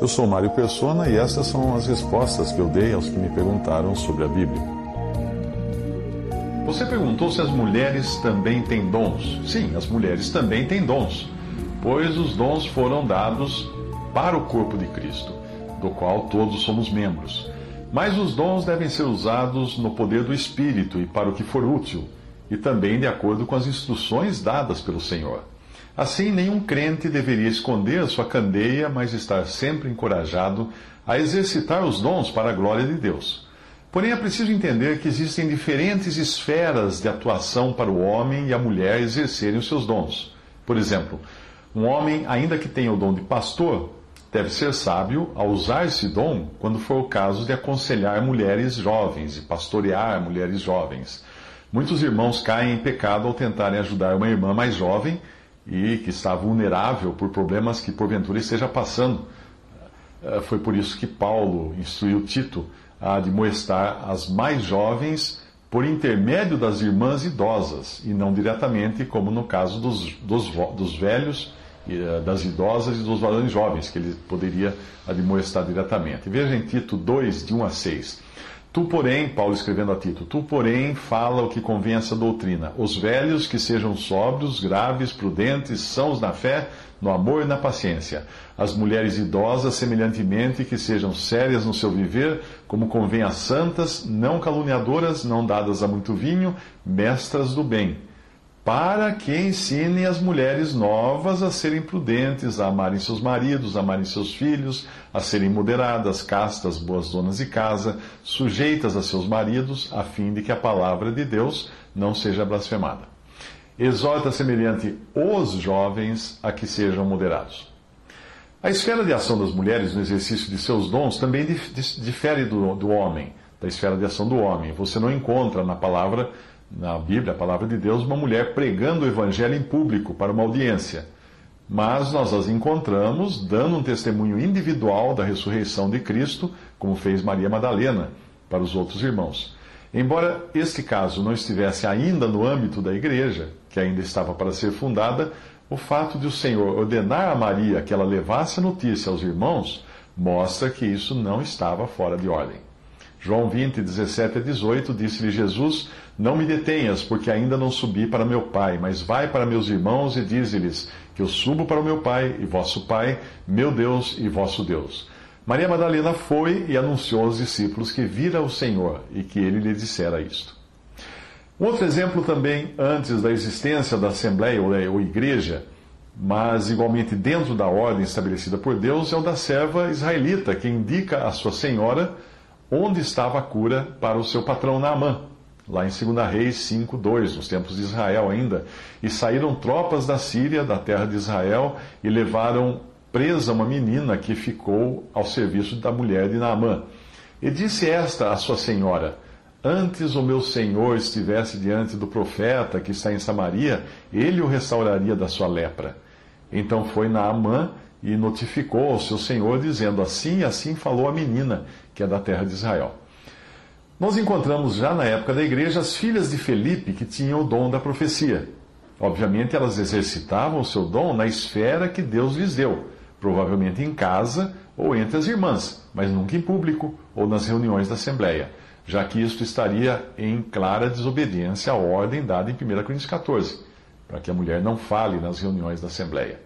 Eu sou Mário Persona e essas são as respostas que eu dei aos que me perguntaram sobre a Bíblia. Você perguntou se as mulheres também têm dons. Sim, as mulheres também têm dons, pois os dons foram dados para o corpo de Cristo, do qual todos somos membros. Mas os dons devem ser usados no poder do Espírito e para o que for útil, e também de acordo com as instruções dadas pelo Senhor. Assim, nenhum crente deveria esconder sua candeia, mas estar sempre encorajado a exercitar os dons para a glória de Deus. Porém, é preciso entender que existem diferentes esferas de atuação para o homem e a mulher exercerem os seus dons. Por exemplo, um homem, ainda que tenha o dom de pastor, deve ser sábio ao usar esse dom quando for o caso de aconselhar mulheres jovens e pastorear mulheres jovens. Muitos irmãos caem em pecado ao tentarem ajudar uma irmã mais jovem e que está vulnerável por problemas que porventura esteja passando. Eh, foi por isso que Paulo instruiu Tito a admoestar as mais jovens por intermédio das irmãs idosas, e não diretamente, como no caso dos, dos, dos velhos, eh, das idosas e dos varões jovens, que ele poderia admoestar diretamente. Veja em Tito 2, de 1 a 6. Tu, porém, Paulo escrevendo a Tito, tu, porém, fala o que convém essa doutrina. Os velhos que sejam sóbrios, graves, prudentes, sãos na fé, no amor e na paciência. As mulheres idosas, semelhantemente, que sejam sérias no seu viver, como convém a santas, não caluniadoras, não dadas a muito vinho, mestras do bem para que ensinem as mulheres novas a serem prudentes, a amarem seus maridos, a amarem seus filhos, a serem moderadas, castas, boas donas de casa, sujeitas a seus maridos, a fim de que a palavra de Deus não seja blasfemada. Exorta semelhante os jovens a que sejam moderados. A esfera de ação das mulheres no exercício de seus dons também difere do, do homem, da esfera de ação do homem. Você não encontra na palavra na Bíblia, a palavra de Deus, uma mulher pregando o evangelho em público para uma audiência. Mas nós as encontramos dando um testemunho individual da ressurreição de Cristo, como fez Maria Madalena para os outros irmãos. Embora este caso não estivesse ainda no âmbito da igreja, que ainda estava para ser fundada, o fato de o Senhor ordenar a Maria que ela levasse a notícia aos irmãos mostra que isso não estava fora de ordem. João 20, 17 a 18, disse-lhe Jesus: Não me detenhas, porque ainda não subi para meu Pai, mas vai para meus irmãos e dize-lhes que eu subo para o meu Pai e vosso Pai, meu Deus e vosso Deus. Maria Madalena foi e anunciou aos discípulos que vira o Senhor e que ele lhe dissera isto. Um outro exemplo também, antes da existência da Assembleia ou Igreja, mas igualmente dentro da ordem estabelecida por Deus, é o da serva israelita, que indica à sua senhora onde estava a cura para o seu patrão Naamã, lá em 2 Reis 5:2, nos tempos de Israel ainda. E saíram tropas da Síria, da terra de Israel, e levaram presa uma menina que ficou ao serviço da mulher de Naamã. E disse esta à sua senhora: Antes o meu senhor estivesse diante do profeta que está em Samaria, ele o restauraria da sua lepra. Então foi Naamã e notificou ao seu senhor, dizendo: Assim e assim falou a menina, que é da terra de Israel. Nós encontramos já na época da igreja as filhas de Felipe que tinham o dom da profecia. Obviamente, elas exercitavam o seu dom na esfera que Deus lhes deu, provavelmente em casa ou entre as irmãs, mas nunca em público ou nas reuniões da Assembleia, já que isto estaria em clara desobediência à ordem dada em 1 Coríntios 14, para que a mulher não fale nas reuniões da Assembleia.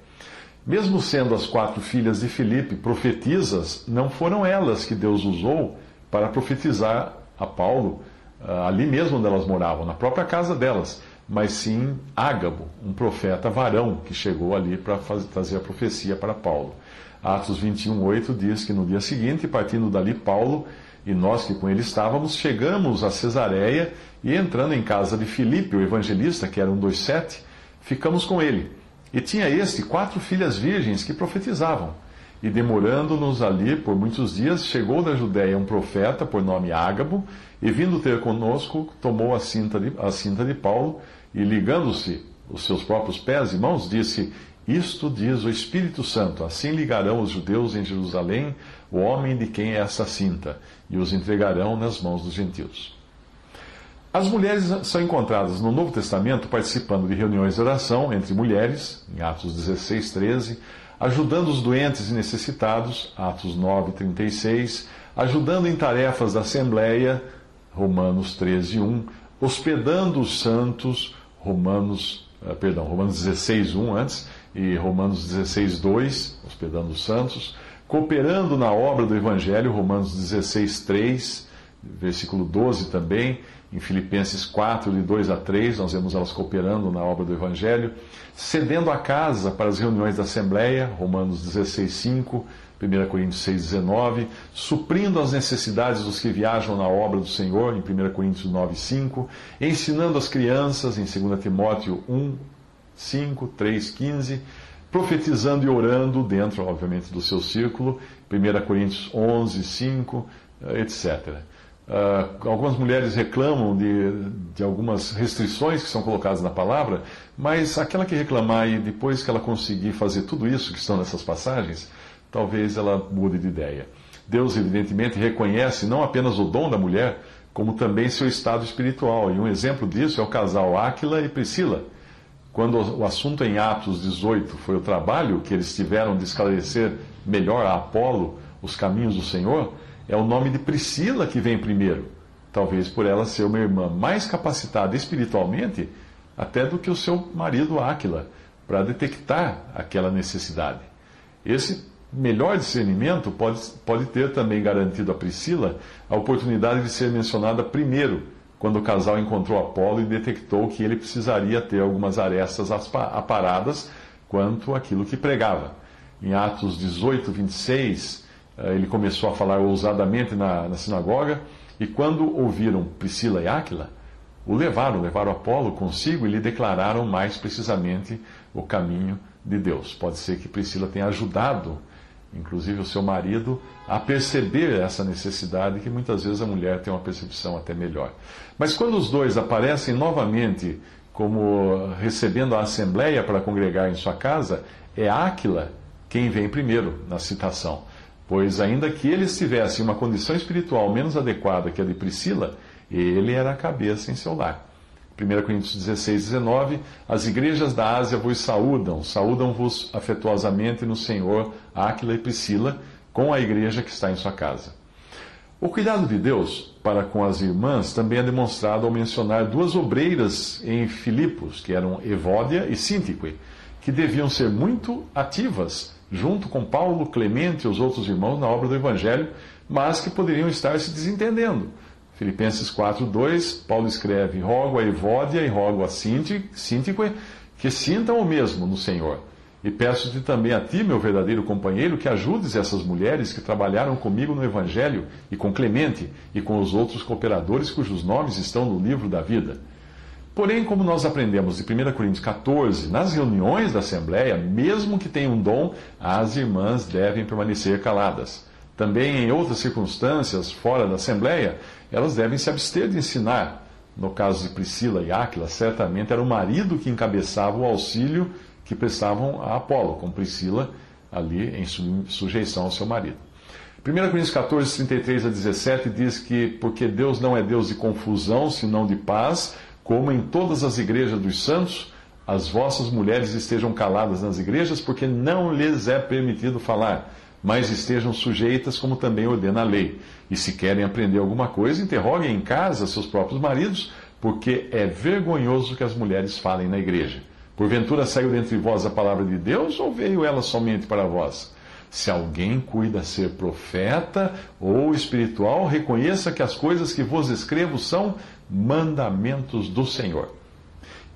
Mesmo sendo as quatro filhas de Filipe profetisas, não foram elas que Deus usou para profetizar a Paulo ah, ali mesmo onde elas moravam, na própria casa delas, mas sim Ágabo, um profeta varão que chegou ali para trazer a profecia para Paulo. Atos 21:8 diz que no dia seguinte, partindo dali Paulo e nós que com ele estávamos, chegamos a Cesareia e entrando em casa de Filipe, o evangelista, que era um dos sete, ficamos com ele. E tinha este quatro filhas virgens que profetizavam. E demorando-nos ali por muitos dias, chegou da Judéia um profeta por nome Ágabo, e vindo ter conosco, tomou a cinta de, a cinta de Paulo, e ligando-se os seus próprios pés e mãos, disse: Isto diz o Espírito Santo: Assim ligarão os judeus em Jerusalém o homem de quem é essa cinta, e os entregarão nas mãos dos gentios. As mulheres são encontradas no Novo Testamento participando de reuniões de oração entre mulheres, em Atos 16, 13, ajudando os doentes e necessitados, Atos 9, 36, ajudando em tarefas da Assembleia, Romanos 13, 1, hospedando os santos, Romanos, uh, perdão, Romanos 16, 1 antes, e Romanos 16, 2, hospedando os santos, cooperando na obra do Evangelho, Romanos 16, 3, versículo 12 também, em Filipenses 4, de 2 a 3, nós vemos elas cooperando na obra do Evangelho, cedendo a casa para as reuniões da Assembleia, Romanos 16, 5, 1 Coríntios 6, 19, suprindo as necessidades dos que viajam na obra do Senhor, em 1 Coríntios 9, 5, ensinando as crianças, em 2 Timóteo 1, 5, 3, 15, profetizando e orando dentro, obviamente, do seu círculo, 1 Coríntios 11, 5, etc. Uh, algumas mulheres reclamam de, de algumas restrições que são colocadas na palavra, mas aquela que reclamar e depois que ela conseguir fazer tudo isso que estão nessas passagens, talvez ela mude de ideia. Deus, evidentemente, reconhece não apenas o dom da mulher, como também seu estado espiritual. E um exemplo disso é o casal Áquila e Priscila. Quando o assunto em Atos 18 foi o trabalho que eles tiveram de esclarecer melhor a Apolo os caminhos do Senhor, é o nome de Priscila que vem primeiro. Talvez por ela ser uma irmã mais capacitada espiritualmente até do que o seu marido Áquila, para detectar aquela necessidade. Esse melhor discernimento pode, pode ter também garantido a Priscila a oportunidade de ser mencionada primeiro, quando o casal encontrou Apolo e detectou que ele precisaria ter algumas arestas aparadas quanto àquilo que pregava. Em Atos 18, 26, eh, ele começou a falar ousadamente na, na sinagoga, e quando ouviram Priscila e Áquila, o levaram, levaram Apolo consigo e lhe declararam mais precisamente o caminho de Deus. Pode ser que Priscila tenha ajudado, inclusive o seu marido, a perceber essa necessidade, que muitas vezes a mulher tem uma percepção até melhor. Mas quando os dois aparecem novamente como recebendo a assembleia para congregar em sua casa, é Áquila quem vem primeiro na citação. Pois, ainda que ele estivesse em uma condição espiritual menos adequada que a de Priscila, ele era a cabeça em seu lar. 1 Coríntios 16, 19: As igrejas da Ásia vos saúdam, saúdam-vos afetuosamente no Senhor Áquila e Priscila, com a igreja que está em sua casa. O cuidado de Deus para com as irmãs também é demonstrado ao mencionar duas obreiras em Filipos, que eram Evódia e Síntique, que deviam ser muito ativas junto com Paulo, Clemente e os outros irmãos na obra do Evangelho, mas que poderiam estar se desentendendo. Filipenses 4:2, Paulo escreve: Rogo a Evódia e rogo a Síntique que sintam o mesmo no Senhor. E peço-te também a ti, meu verdadeiro companheiro, que ajudes essas mulheres que trabalharam comigo no Evangelho, e com Clemente, e com os outros cooperadores cujos nomes estão no livro da vida. Porém, como nós aprendemos de 1 Coríntios 14, nas reuniões da Assembleia, mesmo que tenham um dom, as irmãs devem permanecer caladas. Também em outras circunstâncias, fora da Assembleia, elas devem se abster de ensinar. No caso de Priscila e Áquila, certamente era o marido que encabeçava o auxílio que prestavam a Apolo, com Priscila ali em sujeição ao seu marido. 1 Coríntios 14, 33 a 17 diz que porque Deus não é Deus de confusão, senão de paz, como em todas as igrejas dos santos, as vossas mulheres estejam caladas nas igrejas, porque não lhes é permitido falar, mas estejam sujeitas, como também ordena a lei. E se querem aprender alguma coisa, interroguem em casa seus próprios maridos, porque é vergonhoso que as mulheres falem na igreja. Porventura saiu dentre vós a palavra de Deus, ou veio ela somente para vós? Se alguém cuida ser profeta ou espiritual, reconheça que as coisas que vos escrevo são mandamentos do Senhor.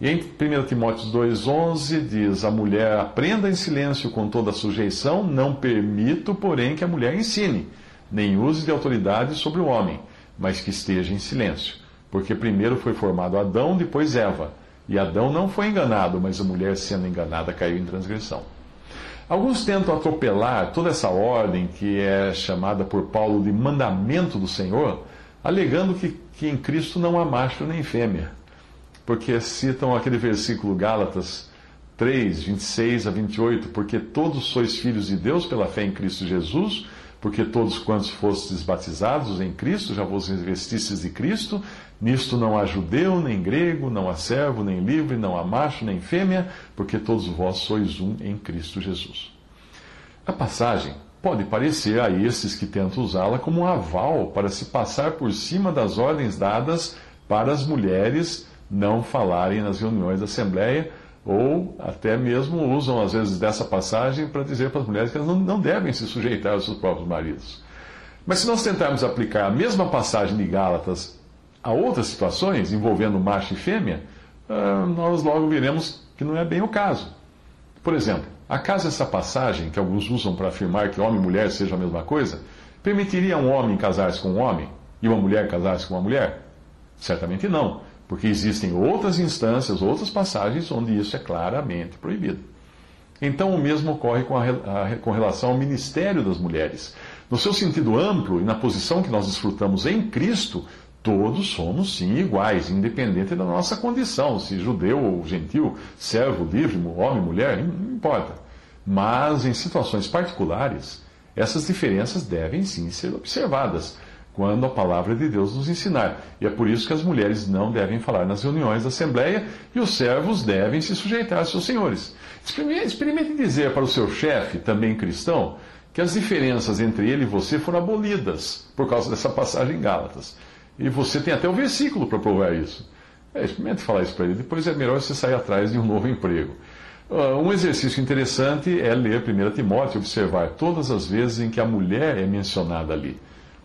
E em 1 Timóteo 2,11 diz: A mulher aprenda em silêncio com toda sujeição, não permito, porém, que a mulher ensine, nem use de autoridade sobre o homem, mas que esteja em silêncio. Porque primeiro foi formado Adão, depois Eva. E Adão não foi enganado, mas a mulher, sendo enganada, caiu em transgressão. Alguns tentam atropelar toda essa ordem que é chamada por Paulo de mandamento do Senhor, alegando que, que em Cristo não há macho nem fêmea. Porque citam aquele versículo Gálatas 3, 26 a 28, porque todos sois filhos de Deus pela fé em Cristo Jesus, porque todos quantos fostes batizados em Cristo, já vos investistes de Cristo, Nisto não há judeu, nem grego, não há servo, nem livre, não há macho, nem fêmea, porque todos vós sois um em Cristo Jesus. A passagem pode parecer a esses que tentam usá-la como um aval para se passar por cima das ordens dadas para as mulheres não falarem nas reuniões da Assembleia, ou até mesmo usam, às vezes, dessa passagem para dizer para as mulheres que elas não, não devem se sujeitar aos seus próprios maridos. Mas se nós tentarmos aplicar a mesma passagem de Gálatas a outras situações envolvendo macho e fêmea, ah, nós logo veremos que não é bem o caso. Por exemplo, acaso essa passagem, que alguns usam para afirmar que homem e mulher sejam a mesma coisa, permitiria um homem casar-se com um homem e uma mulher casar-se com uma mulher? Certamente não, porque existem outras instâncias, outras passagens onde isso é claramente proibido. Então, o mesmo ocorre com, a, a, com relação ao ministério das mulheres. No seu sentido amplo e na posição que nós desfrutamos em Cristo, todos somos sim iguais, independente da nossa condição, se judeu ou gentil, servo, livre, homem, mulher, não importa. Mas em situações particulares, essas diferenças devem sim ser observadas quando a palavra de Deus nos ensinar. E é por isso que as mulheres não devem falar nas reuniões da Assembleia e os servos devem se sujeitar aos seus senhores. Experimente dizer para o seu chefe, também cristão, que as diferenças entre ele e você foram abolidas por causa dessa passagem em Gálatas. E você tem até o versículo para provar isso. É, experimente falar isso para ele. Depois é melhor você sair atrás de um novo emprego. Uh, um exercício interessante é ler 1 Timóteo e observar todas as vezes em que a mulher é mencionada ali.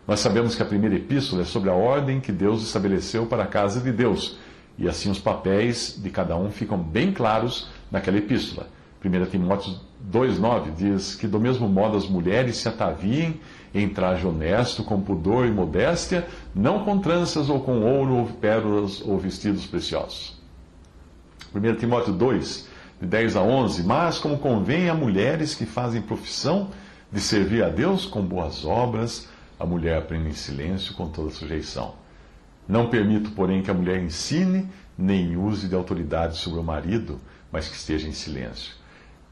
Nós sabemos que a primeira epístola é sobre a ordem que Deus estabeleceu para a casa de Deus. E assim os papéis de cada um ficam bem claros naquela epístola. 1 Timóteo 2,9 diz que, do mesmo modo, as mulheres se ataviem em traje honesto, com pudor e modéstia, não com tranças ou com ouro ou pérolas ou vestidos preciosos. 1 Timóteo 2, de 10 a 11. Mas, como convém a mulheres que fazem profissão de servir a Deus com boas obras, a mulher aprende em silêncio com toda sujeição. Não permito, porém, que a mulher ensine nem use de autoridade sobre o marido, mas que esteja em silêncio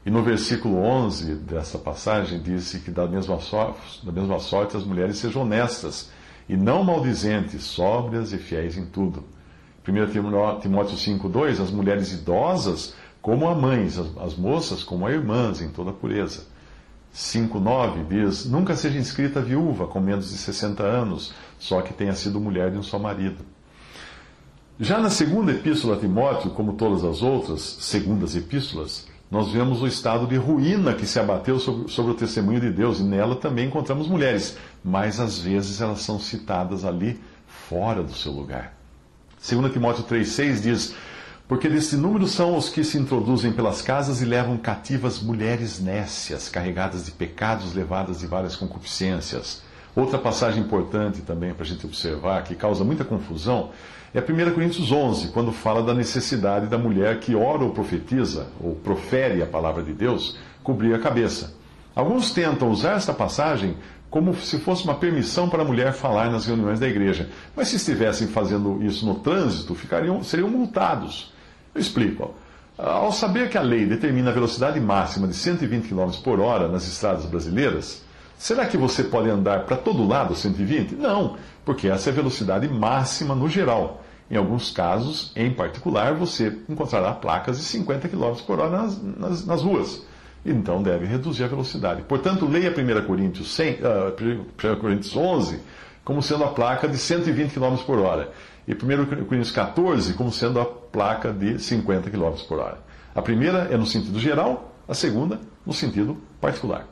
e no versículo 11 dessa passagem disse que da mesma, sorte, da mesma sorte as mulheres sejam honestas e não maldizentes, sóbrias e fiéis em tudo. 1 Timóteo 5,2 As mulheres idosas como a mães, as, as moças como a irmãs, em toda pureza. 5,9 diz: Nunca seja inscrita viúva com menos de 60 anos, só que tenha sido mulher de um só marido. Já na segunda epístola a Timóteo, como todas as outras segundas epístolas, nós vemos o estado de ruína que se abateu sobre, sobre, o testemunho de Deus, e nela também encontramos mulheres, mas às vezes elas são citadas ali fora do seu lugar. 2 Timóteo 3,6 diz: Porque deste número são os que se introduzem pelas casas e levam cativas mulheres nécias, carregadas de pecados, levadas de várias concupiscências. Outra passagem importante também para a gente observar, que causa muita confusão, é 1 Coríntios 11, quando fala da necessidade da mulher que ora ou profetiza, ou profere a palavra de Deus, cobrir a cabeça. Alguns tentam usar esta passagem como se fosse uma permissão para a mulher falar nas reuniões da igreja. Mas se estivessem fazendo isso no trânsito, ficariam, seriam multados. Eu explico. Ao saber que a lei determina a velocidade máxima de 120 km por hora nas estradas brasileiras, será que você pode andar para todo lado 120? Não porque essa é a velocidade máxima no geral. Em alguns casos, em particular, você encontrará placas de 50 km por hora nas, nas, nas ruas. Então deve reduzir a velocidade. Portanto, leia 1 Coríntios, 100, uh, 1 Coríntios 11 como sendo a placa de 120 km por hora. E 1 Coríntios 14 como sendo a placa de 50 km por hora. A primeira é no sentido geral, a segunda no sentido particular.